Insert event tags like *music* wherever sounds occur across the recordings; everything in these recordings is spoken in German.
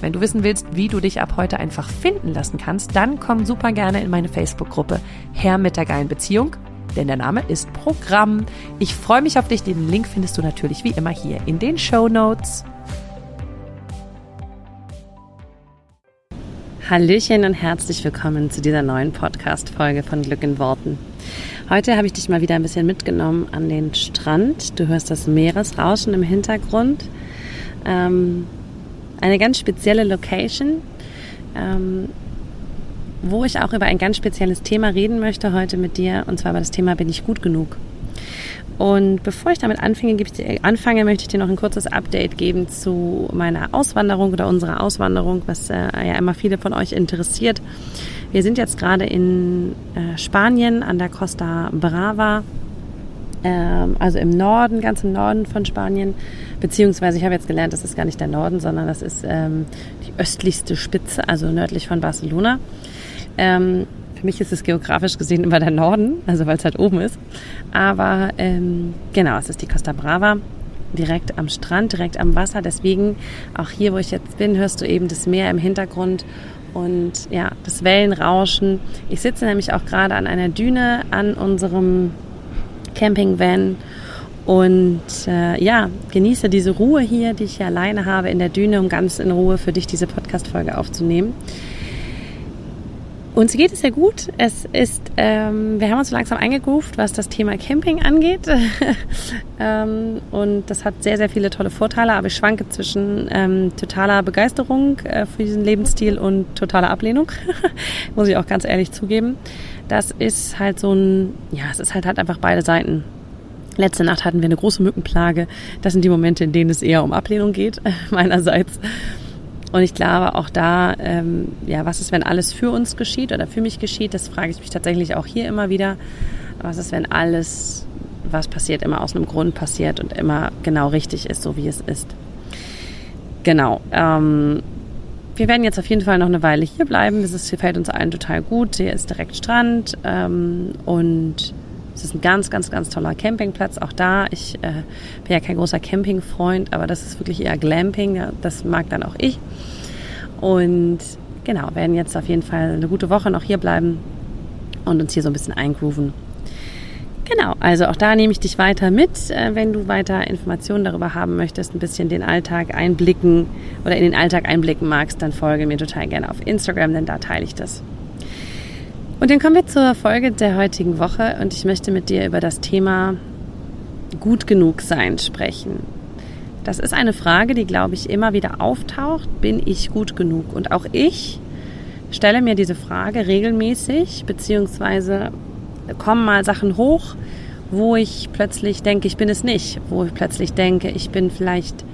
Wenn du wissen willst, wie du dich ab heute einfach finden lassen kannst, dann komm super gerne in meine Facebook-Gruppe Herr mit der geilen Beziehung, denn der Name ist Programm. Ich freue mich auf dich. Den Link findest du natürlich wie immer hier in den Show Notes. Hallöchen und herzlich willkommen zu dieser neuen Podcast-Folge von Glück in Worten. Heute habe ich dich mal wieder ein bisschen mitgenommen an den Strand. Du hörst das Meeresrauschen im Hintergrund. Ähm, eine ganz spezielle Location, ähm, wo ich auch über ein ganz spezielles Thema reden möchte heute mit dir, und zwar über das Thema Bin ich gut genug? Und bevor ich damit anfange, anfange, möchte ich dir noch ein kurzes Update geben zu meiner Auswanderung oder unserer Auswanderung, was äh, ja immer viele von euch interessiert. Wir sind jetzt gerade in äh, Spanien an der Costa Brava ähm, also im Norden, ganz im Norden von Spanien. Beziehungsweise ich habe jetzt gelernt, das ist gar nicht der Norden, sondern das ist ähm, die östlichste Spitze, also nördlich von Barcelona. Ähm, für mich ist es geografisch gesehen immer der Norden, also weil es halt oben ist. Aber ähm, genau, es ist die Costa Brava, direkt am Strand, direkt am Wasser. Deswegen auch hier, wo ich jetzt bin, hörst du eben das Meer im Hintergrund und ja, das Wellenrauschen. Ich sitze nämlich auch gerade an einer Düne an unserem Campingvan und äh, ja, genieße diese Ruhe hier, die ich hier alleine habe in der Düne, um ganz in Ruhe für dich diese Podcast-Folge aufzunehmen. Uns geht es sehr gut. Es ist, ähm, wir haben uns langsam eingegroovt, was das Thema Camping angeht. *laughs* ähm, und das hat sehr, sehr viele tolle Vorteile, aber ich schwanke zwischen ähm, totaler Begeisterung äh, für diesen Lebensstil und totaler Ablehnung. *laughs* Muss ich auch ganz ehrlich zugeben. Das ist halt so ein, ja, es ist halt, halt einfach beide Seiten. Letzte Nacht hatten wir eine große Mückenplage. Das sind die Momente, in denen es eher um Ablehnung geht, *laughs* meinerseits. Und ich glaube auch da, ähm, ja, was ist, wenn alles für uns geschieht oder für mich geschieht? Das frage ich mich tatsächlich auch hier immer wieder. Was ist, wenn alles, was passiert, immer aus einem Grund passiert und immer genau richtig ist, so wie es ist? Genau. Ähm, wir werden jetzt auf jeden Fall noch eine Weile hier bleiben. Das ist, hier fällt uns allen total gut. Hier ist direkt Strand ähm, und es ist ein ganz, ganz, ganz toller Campingplatz. Auch da, ich äh, bin ja kein großer Campingfreund, aber das ist wirklich eher Glamping. Das mag dann auch ich. Und genau, werden jetzt auf jeden Fall eine gute Woche noch hier bleiben und uns hier so ein bisschen eingrooven. Genau, also auch da nehme ich dich weiter mit, äh, wenn du weiter Informationen darüber haben möchtest, ein bisschen den Alltag einblicken oder in den Alltag einblicken magst, dann folge mir total gerne auf Instagram, denn da teile ich das. Und dann kommen wir zur Folge der heutigen Woche und ich möchte mit dir über das Thema gut genug sein sprechen. Das ist eine Frage, die, glaube ich, immer wieder auftaucht. Bin ich gut genug? Und auch ich stelle mir diese Frage regelmäßig, beziehungsweise kommen mal Sachen hoch, wo ich plötzlich denke, ich bin es nicht, wo ich plötzlich denke, ich bin vielleicht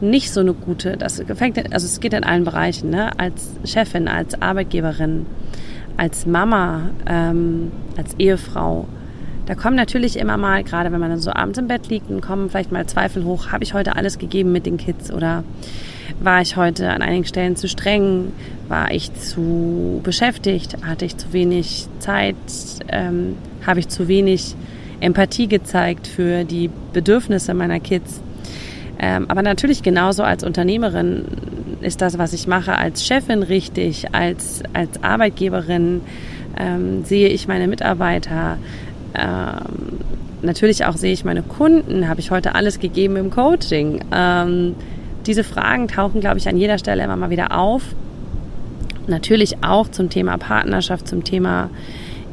nicht so eine gute, das fängt, also es geht in allen Bereichen, ne? als Chefin, als Arbeitgeberin, als Mama, ähm, als Ehefrau, da kommen natürlich immer mal, gerade wenn man dann so abends im Bett liegt, dann kommen vielleicht mal Zweifel hoch, habe ich heute alles gegeben mit den Kids oder war ich heute an einigen Stellen zu streng, war ich zu beschäftigt, hatte ich zu wenig Zeit, ähm, habe ich zu wenig Empathie gezeigt für die Bedürfnisse meiner Kids. Ähm, aber natürlich genauso als Unternehmerin ist das, was ich mache, als Chefin richtig, als, als Arbeitgeberin ähm, sehe ich meine Mitarbeiter. Ähm, natürlich auch sehe ich meine Kunden, habe ich heute alles gegeben im Coaching. Ähm, diese Fragen tauchen, glaube ich, an jeder Stelle immer mal wieder auf. Natürlich auch zum Thema Partnerschaft, zum Thema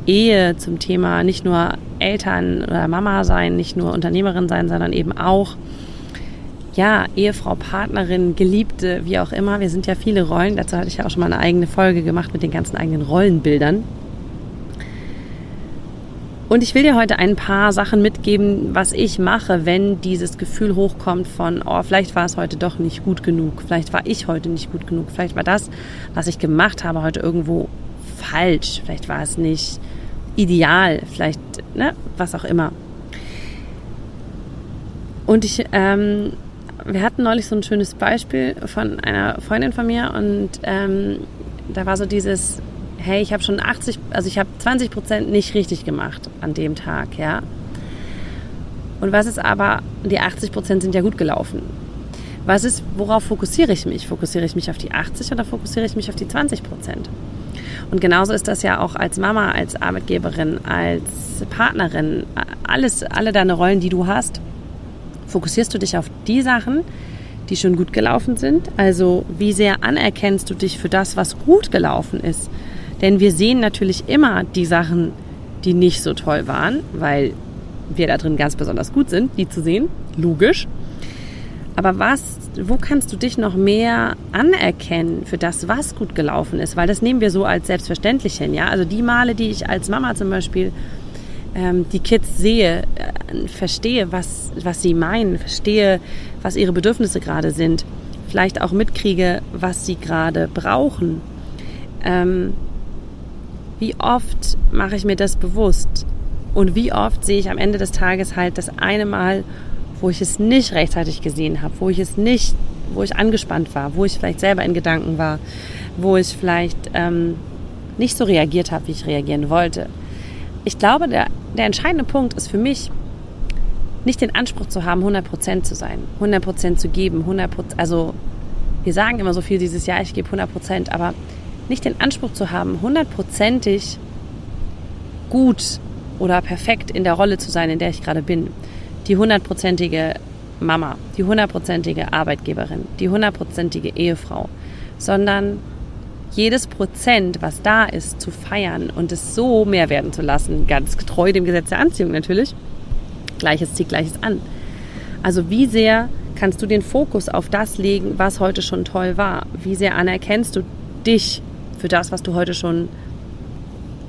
Ehe, zum Thema nicht nur Eltern oder Mama sein, nicht nur Unternehmerin sein, sondern eben auch ja, Ehefrau, Partnerin, Geliebte, wie auch immer. Wir sind ja viele Rollen. Dazu hatte ich ja auch schon mal eine eigene Folge gemacht mit den ganzen eigenen Rollenbildern. Und ich will dir heute ein paar Sachen mitgeben, was ich mache, wenn dieses Gefühl hochkommt von, oh, vielleicht war es heute doch nicht gut genug, vielleicht war ich heute nicht gut genug, vielleicht war das, was ich gemacht habe, heute irgendwo falsch, vielleicht war es nicht ideal, vielleicht, ne, was auch immer. Und ich, ähm, wir hatten neulich so ein schönes Beispiel von einer Freundin von mir und ähm, da war so dieses, hey, ich habe schon 80, also ich habe 20 Prozent nicht richtig gemacht an dem Tag, ja. Und was ist aber, die 80 Prozent sind ja gut gelaufen. Was ist, worauf fokussiere ich mich? Fokussiere ich mich auf die 80 oder fokussiere ich mich auf die 20 Prozent? Und genauso ist das ja auch als Mama, als Arbeitgeberin, als Partnerin, alles, alle deine Rollen, die du hast. Fokussierst du dich auf die Sachen, die schon gut gelaufen sind? Also wie sehr anerkennst du dich für das, was gut gelaufen ist? Denn wir sehen natürlich immer die Sachen, die nicht so toll waren, weil wir da drin ganz besonders gut sind, die zu sehen. Logisch. Aber was, wo kannst du dich noch mehr anerkennen für das, was gut gelaufen ist? Weil das nehmen wir so als selbstverständlich hin, ja. Also die Male, die ich als Mama zum Beispiel ähm, die Kids sehe, äh, verstehe, was, was sie meinen, verstehe, was ihre Bedürfnisse gerade sind, vielleicht auch mitkriege, was sie gerade brauchen. Ähm, wie oft mache ich mir das bewusst? Und wie oft sehe ich am Ende des Tages halt das eine Mal, wo ich es nicht rechtzeitig gesehen habe, wo ich es nicht, wo ich angespannt war, wo ich vielleicht selber in Gedanken war, wo ich vielleicht ähm, nicht so reagiert habe, wie ich reagieren wollte. Ich glaube, der, der entscheidende Punkt ist für mich, nicht den Anspruch zu haben, 100% zu sein, 100% zu geben, 100%, also wir sagen immer so viel dieses Jahr, ich gebe 100%, aber nicht den Anspruch zu haben, hundertprozentig gut oder perfekt in der Rolle zu sein, in der ich gerade bin. Die hundertprozentige Mama, die hundertprozentige Arbeitgeberin, die hundertprozentige Ehefrau, sondern jedes Prozent, was da ist, zu feiern und es so mehr werden zu lassen, ganz getreu dem Gesetz der Anziehung natürlich. Gleiches zieht Gleiches an. Also wie sehr kannst du den Fokus auf das legen, was heute schon toll war? Wie sehr anerkennst du dich für das, was du heute schon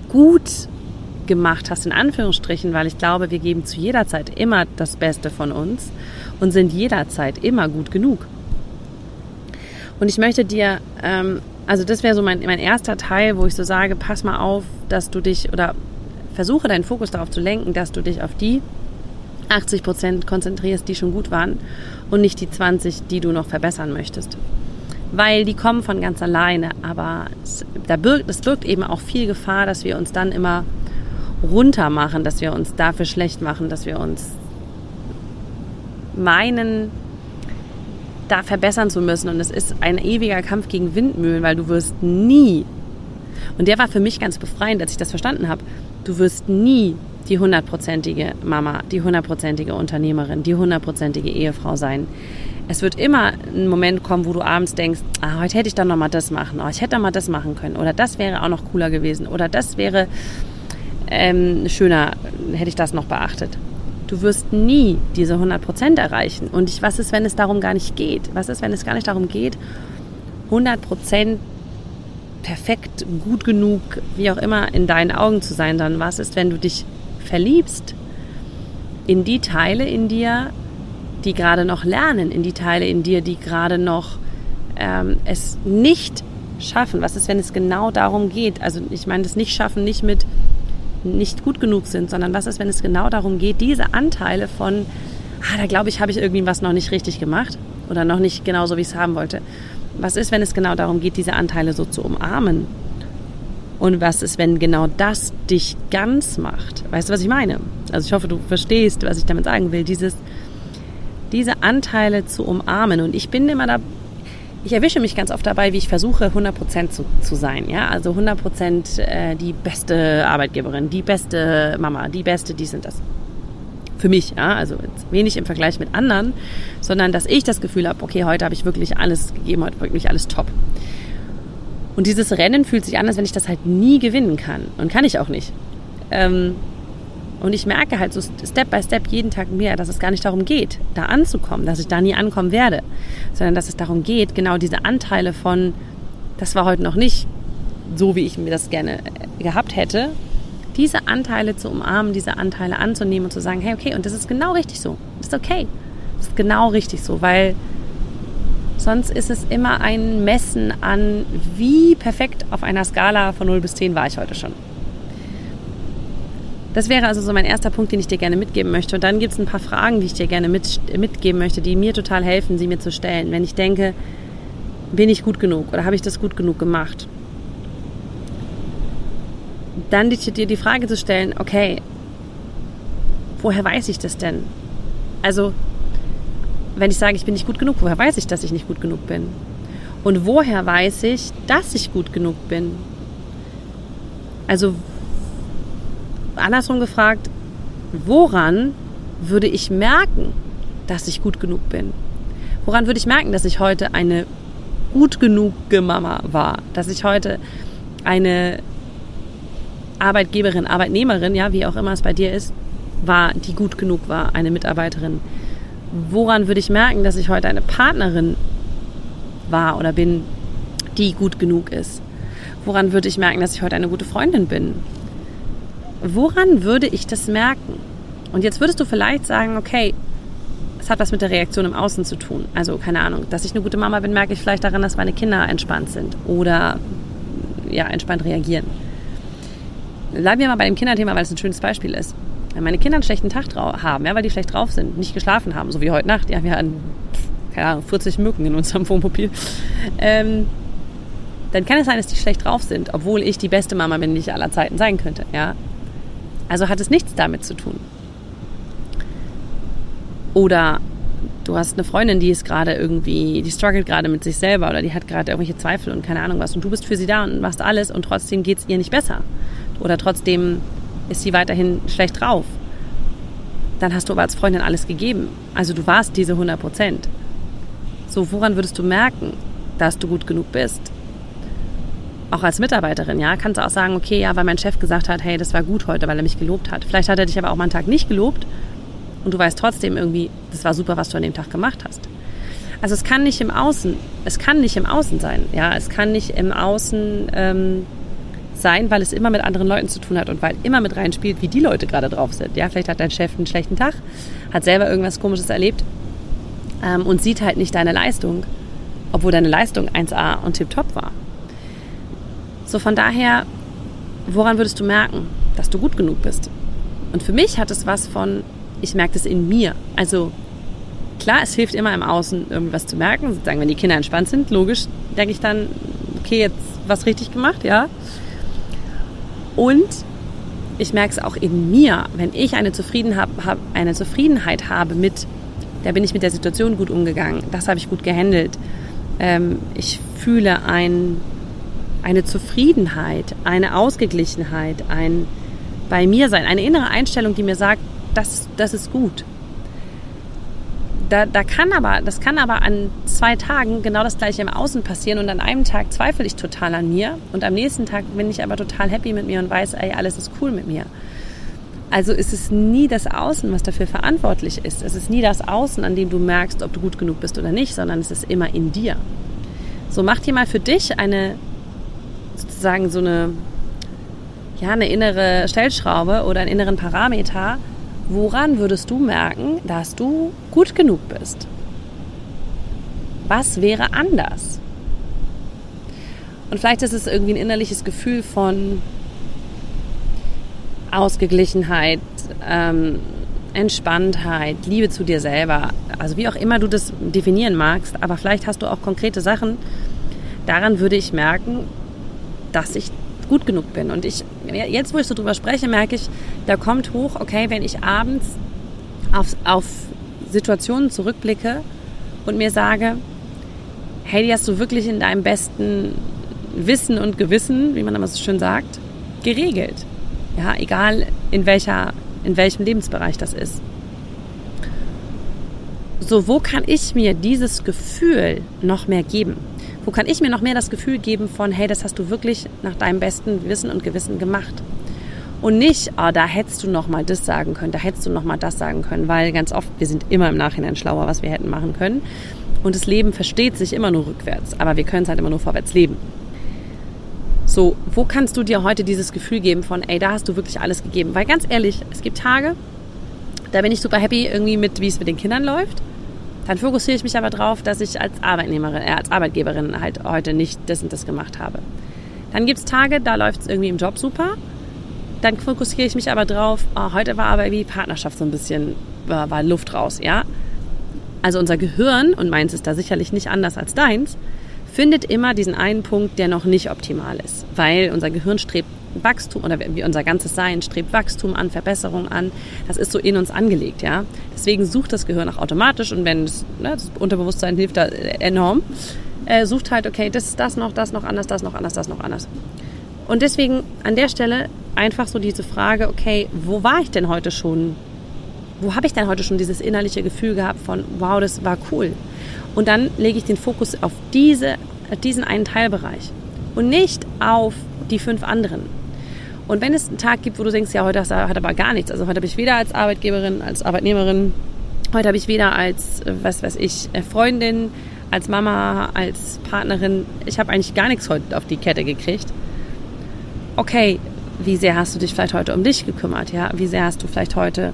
gut gemacht hast, in Anführungsstrichen, weil ich glaube, wir geben zu jeder Zeit immer das Beste von uns und sind jederzeit immer gut genug. Und ich möchte dir, ähm, also das wäre so mein, mein erster Teil, wo ich so sage, pass mal auf, dass du dich oder versuche deinen Fokus darauf zu lenken, dass du dich auf die 80 Prozent konzentrierst, die schon gut waren und nicht die 20, die du noch verbessern möchtest weil die kommen von ganz alleine. Aber es, da birgt, es birgt eben auch viel Gefahr, dass wir uns dann immer runter machen, dass wir uns dafür schlecht machen, dass wir uns meinen, da verbessern zu müssen. Und es ist ein ewiger Kampf gegen Windmühlen, weil du wirst nie, und der war für mich ganz befreiend, als ich das verstanden habe, du wirst nie die hundertprozentige Mama, die hundertprozentige Unternehmerin, die hundertprozentige Ehefrau sein es wird immer ein Moment kommen, wo du abends denkst, ah, heute hätte ich dann noch mal das machen, oh, ich hätte dann mal das machen können oder das wäre auch noch cooler gewesen oder das wäre ähm, schöner, hätte ich das noch beachtet. Du wirst nie diese 100% erreichen. Und ich, was ist, wenn es darum gar nicht geht? Was ist, wenn es gar nicht darum geht, 100% perfekt, gut genug, wie auch immer, in deinen Augen zu sein? Dann was ist, wenn du dich verliebst in die Teile in dir, die gerade noch lernen, in die Teile in dir, die gerade noch ähm, es nicht schaffen. Was ist, wenn es genau darum geht? Also ich meine das nicht schaffen, nicht mit nicht gut genug sind, sondern was ist, wenn es genau darum geht, diese Anteile von, ah, da glaube ich, habe ich irgendwie was noch nicht richtig gemacht oder noch nicht genauso, wie ich es haben wollte. Was ist, wenn es genau darum geht, diese Anteile so zu umarmen? Und was ist, wenn genau das dich ganz macht? Weißt du, was ich meine? Also ich hoffe, du verstehst, was ich damit sagen will. Dieses, diese Anteile zu umarmen. Und ich bin immer da, ich erwische mich ganz oft dabei, wie ich versuche, 100% zu, zu sein. Ja? Also 100% äh, die beste Arbeitgeberin, die beste Mama, die beste dies und das. Für mich, ja, also wenig im Vergleich mit anderen, sondern dass ich das Gefühl habe, okay, heute habe ich wirklich alles gegeben, heute wirklich alles top. Und dieses Rennen fühlt sich an, als wenn ich das halt nie gewinnen kann. Und kann ich auch nicht. Ähm, Und ich merke halt so Step by Step jeden Tag mehr, dass es gar nicht darum geht, da anzukommen, dass ich da nie ankommen werde, sondern dass es darum geht, genau diese Anteile von, das war heute noch nicht so, wie ich mir das gerne äh, gehabt hätte, diese Anteile zu umarmen, diese Anteile anzunehmen und zu sagen, hey, okay, und das ist genau richtig so. Das ist okay. Das ist genau richtig so, weil sonst ist es immer ein Messen an, wie perfekt auf einer Skala von 0 bis 10 war ich heute schon. Das wäre also so mein erster Punkt, den ich dir gerne mitgeben möchte. Und dann gibt es ein paar Fragen, die ich dir gerne mit, mitgeben möchte, die mir total helfen, sie mir zu stellen. Wenn ich denke, bin ich gut genug oder habe ich das gut genug gemacht? Dann dir die Frage zu stellen, okay, woher weiß ich das denn? Also, wenn ich sage, ich bin nicht gut genug, woher weiß ich, dass ich nicht gut genug bin? Und woher weiß ich, dass ich gut genug bin? Also, andersrum gefragt, woran würde ich merken, dass ich gut genug bin? Woran würde ich merken, dass ich heute eine gut genug Mama war? Dass ich heute eine Arbeitgeberin, Arbeitnehmerin, ja, wie auch immer es bei dir ist, war, die gut genug war, eine Mitarbeiterin. Woran würde ich merken, dass ich heute eine Partnerin war oder bin, die gut genug ist? Woran würde ich merken, dass ich heute eine gute Freundin bin? Woran würde ich das merken? Und jetzt würdest du vielleicht sagen, okay, es hat was mit der Reaktion im Außen zu tun. Also keine Ahnung, dass ich eine gute Mama bin, merke ich vielleicht daran, dass meine Kinder entspannt sind oder ja, entspannt reagieren. Bleiben wir mal bei dem Kinderthema, weil es ein schönes Beispiel ist. Wenn meine Kinder einen schlechten Tag haben, ja, weil die schlecht drauf sind, nicht geschlafen haben, so wie heute Nacht, ja, wir hatten, keine Ahnung, 40 Mücken in unserem Wohnmobil, ähm, dann kann es sein, dass die schlecht drauf sind, obwohl ich die beste Mama bin, die ich aller Zeiten sein könnte, ja. Also hat es nichts damit zu tun. Oder du hast eine Freundin, die ist gerade irgendwie, die struggelt gerade mit sich selber oder die hat gerade irgendwelche Zweifel und keine Ahnung was und du bist für sie da und machst alles und trotzdem geht es ihr nicht besser. Oder trotzdem ist sie weiterhin schlecht drauf. Dann hast du aber als Freundin alles gegeben. Also du warst diese 100 Prozent. So, woran würdest du merken, dass du gut genug bist? Auch als Mitarbeiterin, ja, kannst du auch sagen, okay, ja, weil mein Chef gesagt hat, hey, das war gut heute, weil er mich gelobt hat. Vielleicht hat er dich aber auch mal einen Tag nicht gelobt und du weißt trotzdem irgendwie, das war super, was du an dem Tag gemacht hast. Also es kann nicht im Außen, es kann nicht im Außen sein, ja, es kann nicht im Außen ähm, sein, weil es immer mit anderen Leuten zu tun hat und weil immer mit reinspielt, wie die Leute gerade drauf sind. Ja, vielleicht hat dein Chef einen schlechten Tag, hat selber irgendwas Komisches erlebt ähm, und sieht halt nicht deine Leistung, obwohl deine Leistung 1A und tipptopp war. So von daher, woran würdest du merken, dass du gut genug bist? Und für mich hat es was von, ich merke das in mir. Also klar, es hilft immer im Außen irgendwas zu merken. Sozusagen, wenn die Kinder entspannt sind, logisch, denke ich dann, okay, jetzt was richtig gemacht, ja. Und ich merke es auch in mir, wenn ich eine, Zufrieden hab, hab, eine Zufriedenheit habe mit, da bin ich mit der Situation gut umgegangen, das habe ich gut gehandelt. Ähm, ich fühle ein eine Zufriedenheit, eine Ausgeglichenheit, ein bei mir sein, eine innere Einstellung, die mir sagt, das, das ist gut. Da, da kann aber, das kann aber an zwei Tagen genau das gleiche im Außen passieren und an einem Tag zweifle ich total an mir und am nächsten Tag bin ich aber total happy mit mir und weiß, ey, alles ist cool mit mir. Also ist es nie das Außen, was dafür verantwortlich ist. Es ist nie das Außen, an dem du merkst, ob du gut genug bist oder nicht, sondern es ist immer in dir. So mach dir mal für dich eine sozusagen so eine, ja, eine innere Stellschraube oder einen inneren Parameter, woran würdest du merken, dass du gut genug bist? Was wäre anders? Und vielleicht ist es irgendwie ein innerliches Gefühl von Ausgeglichenheit, ähm, Entspanntheit, Liebe zu dir selber. Also wie auch immer du das definieren magst, aber vielleicht hast du auch konkrete Sachen. Daran würde ich merken, dass ich gut genug bin. Und ich, jetzt wo ich so drüber spreche, merke ich, da kommt hoch, okay, wenn ich abends auf, auf Situationen zurückblicke und mir sage, hey, die hast du wirklich in deinem besten Wissen und Gewissen, wie man immer so schön sagt, geregelt. Ja, egal in welcher, in welchem Lebensbereich das ist. So, wo kann ich mir dieses Gefühl noch mehr geben? Wo kann ich mir noch mehr das Gefühl geben von, hey, das hast du wirklich nach deinem besten Wissen und Gewissen gemacht? Und nicht, oh, da hättest du noch mal das sagen können, da hättest du noch mal das sagen können, weil ganz oft, wir sind immer im Nachhinein schlauer, was wir hätten machen können. Und das Leben versteht sich immer nur rückwärts, aber wir können es halt immer nur vorwärts leben. So, wo kannst du dir heute dieses Gefühl geben von, ey, da hast du wirklich alles gegeben? Weil ganz ehrlich, es gibt Tage, da bin ich super happy irgendwie mit, wie es mit den Kindern läuft. Dann fokussiere ich mich aber drauf, dass ich als Arbeitnehmerin, äh, als Arbeitgeberin halt heute nicht das und das gemacht habe. Dann gibt es Tage, da läuft es irgendwie im Job super dann fokussiere ich mich aber drauf, oh, heute war aber irgendwie Partnerschaft so ein bisschen, war, war Luft raus, ja. Also unser Gehirn, und meins ist da sicherlich nicht anders als deins, findet immer diesen einen Punkt, der noch nicht optimal ist. Weil unser Gehirn strebt Wachstum oder wie unser ganzes Sein strebt Wachstum an, Verbesserung an. Das ist so in uns angelegt, ja. Deswegen sucht das Gehirn auch automatisch und wenn das, ne, das Unterbewusstsein hilft da enorm, äh, sucht halt, okay, das ist das noch, das noch anders, das noch anders, das noch anders. Und deswegen an der Stelle einfach so diese Frage, okay, wo war ich denn heute schon? Wo habe ich denn heute schon dieses innerliche Gefühl gehabt von, wow, das war cool? Und dann lege ich den Fokus auf diese, diesen einen Teilbereich und nicht auf die fünf anderen. Und wenn es einen Tag gibt, wo du denkst, ja, heute hat aber gar nichts, also heute habe ich weder als Arbeitgeberin, als Arbeitnehmerin, heute habe ich weder als, was weiß ich, Freundin, als Mama, als Partnerin, ich habe eigentlich gar nichts heute auf die Kette gekriegt, okay, wie sehr hast du dich vielleicht heute um dich gekümmert, ja? Wie sehr hast du vielleicht heute,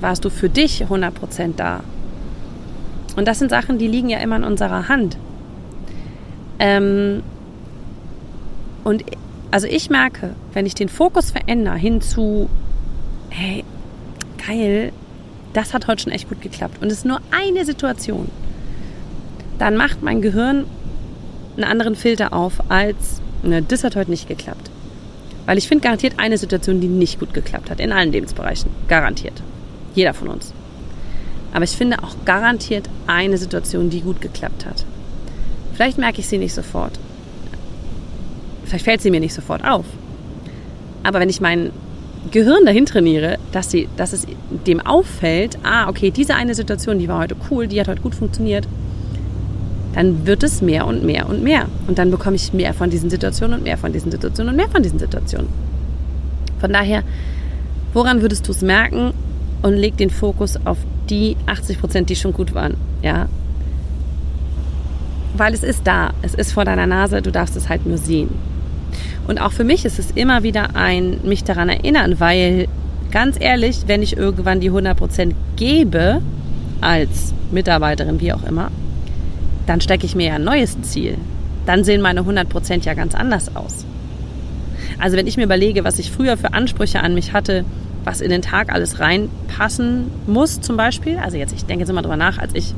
warst du für dich 100% da? Und das sind Sachen, die liegen ja immer in unserer Hand. Ähm, und also ich merke, wenn ich den Fokus verändere hin zu, hey, geil, das hat heute schon echt gut geklappt und es ist nur eine Situation, dann macht mein Gehirn einen anderen Filter auf als, ne, das hat heute nicht geklappt. Weil ich finde garantiert eine Situation, die nicht gut geklappt hat, in allen Lebensbereichen. Garantiert. Jeder von uns. Aber ich finde auch garantiert eine Situation, die gut geklappt hat. Vielleicht merke ich sie nicht sofort. Vielleicht fällt sie mir nicht sofort auf. Aber wenn ich mein Gehirn dahin trainiere, dass, sie, dass es dem auffällt, ah, okay, diese eine Situation, die war heute cool, die hat heute gut funktioniert, dann wird es mehr und mehr und mehr. Und dann bekomme ich mehr von diesen Situationen und mehr von diesen Situationen und mehr von diesen Situationen. Von daher, woran würdest du es merken? Und leg den Fokus auf die 80 Prozent, die schon gut waren. Ja. Weil es ist da. Es ist vor deiner Nase. Du darfst es halt nur sehen. Und auch für mich ist es immer wieder ein mich daran erinnern, weil ganz ehrlich, wenn ich irgendwann die 100 Prozent gebe, als Mitarbeiterin, wie auch immer, dann stecke ich mir ja ein neues Ziel. Dann sehen meine 100% ja ganz anders aus. Also wenn ich mir überlege, was ich früher für Ansprüche an mich hatte, was in den Tag alles reinpassen muss zum Beispiel, also jetzt, ich denke jetzt immer drüber nach, als ich,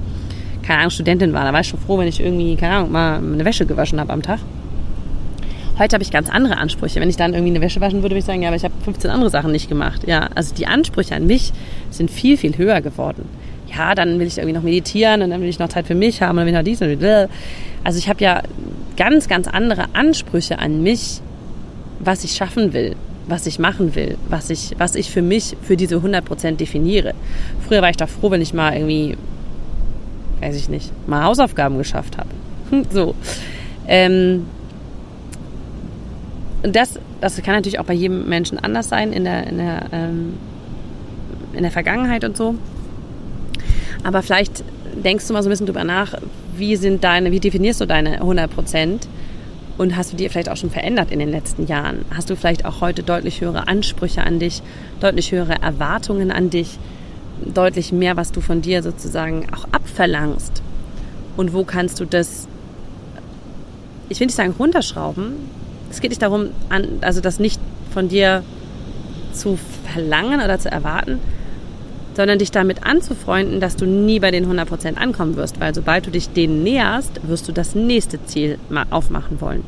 keine Ahnung, Studentin war, da war ich schon froh, wenn ich irgendwie, keine Ahnung, mal eine Wäsche gewaschen habe am Tag. Heute habe ich ganz andere Ansprüche. Wenn ich dann irgendwie eine Wäsche waschen würde, würde ich sagen, ja, aber ich habe 15 andere Sachen nicht gemacht. Ja, also die Ansprüche an mich sind viel, viel höher geworden ja, dann will ich irgendwie noch meditieren und dann will ich noch Zeit für mich haben und dann will ich noch dies und das. Also ich habe ja ganz, ganz andere Ansprüche an mich, was ich schaffen will, was ich machen will, was ich, was ich für mich für diese 100% definiere. Früher war ich doch froh, wenn ich mal irgendwie, weiß ich nicht, mal Hausaufgaben geschafft habe. *laughs* so. Ähm, und das, das kann natürlich auch bei jedem Menschen anders sein in der, in der, ähm, in der Vergangenheit und so. Aber vielleicht denkst du mal so ein bisschen drüber nach, wie sind deine, wie definierst du deine 100 Prozent? Und hast du dir vielleicht auch schon verändert in den letzten Jahren? Hast du vielleicht auch heute deutlich höhere Ansprüche an dich, deutlich höhere Erwartungen an dich, deutlich mehr, was du von dir sozusagen auch abverlangst? Und wo kannst du das, ich will nicht sagen runterschrauben, es geht nicht darum, also das nicht von dir zu verlangen oder zu erwarten, sondern dich damit anzufreunden, dass du nie bei den 100% ankommen wirst, weil sobald du dich denen näherst, wirst du das nächste Ziel mal aufmachen wollen.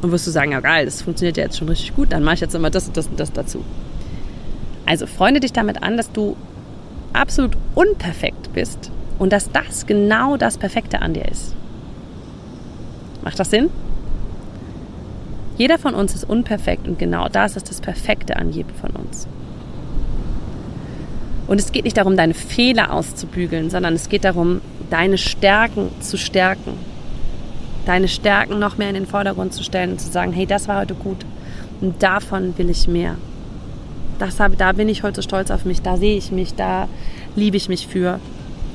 Und wirst du sagen, ja geil, das funktioniert ja jetzt schon richtig gut, dann mache ich jetzt immer das und das und das dazu. Also freunde dich damit an, dass du absolut unperfekt bist und dass das genau das Perfekte an dir ist. Macht das Sinn? Jeder von uns ist unperfekt und genau das ist das Perfekte an jedem von uns. Und es geht nicht darum, deine Fehler auszubügeln, sondern es geht darum, deine Stärken zu stärken. Deine Stärken noch mehr in den Vordergrund zu stellen und zu sagen, hey, das war heute gut und davon will ich mehr. Das habe, da bin ich heute so stolz auf mich, da sehe ich mich, da liebe ich mich für.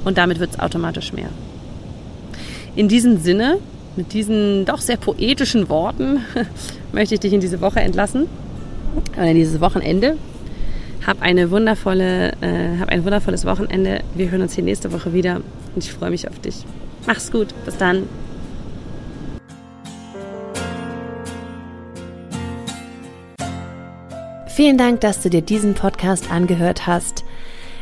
Und damit wird es automatisch mehr. In diesem Sinne, mit diesen doch sehr poetischen Worten, *laughs* möchte ich dich in diese Woche entlassen. Oder in dieses Wochenende. Hab eine wundervolle, äh, hab ein wundervolles Wochenende. Wir hören uns hier nächste Woche wieder und ich freue mich auf dich. Mach's gut. Bis dann. Vielen Dank, dass du dir diesen Podcast angehört hast.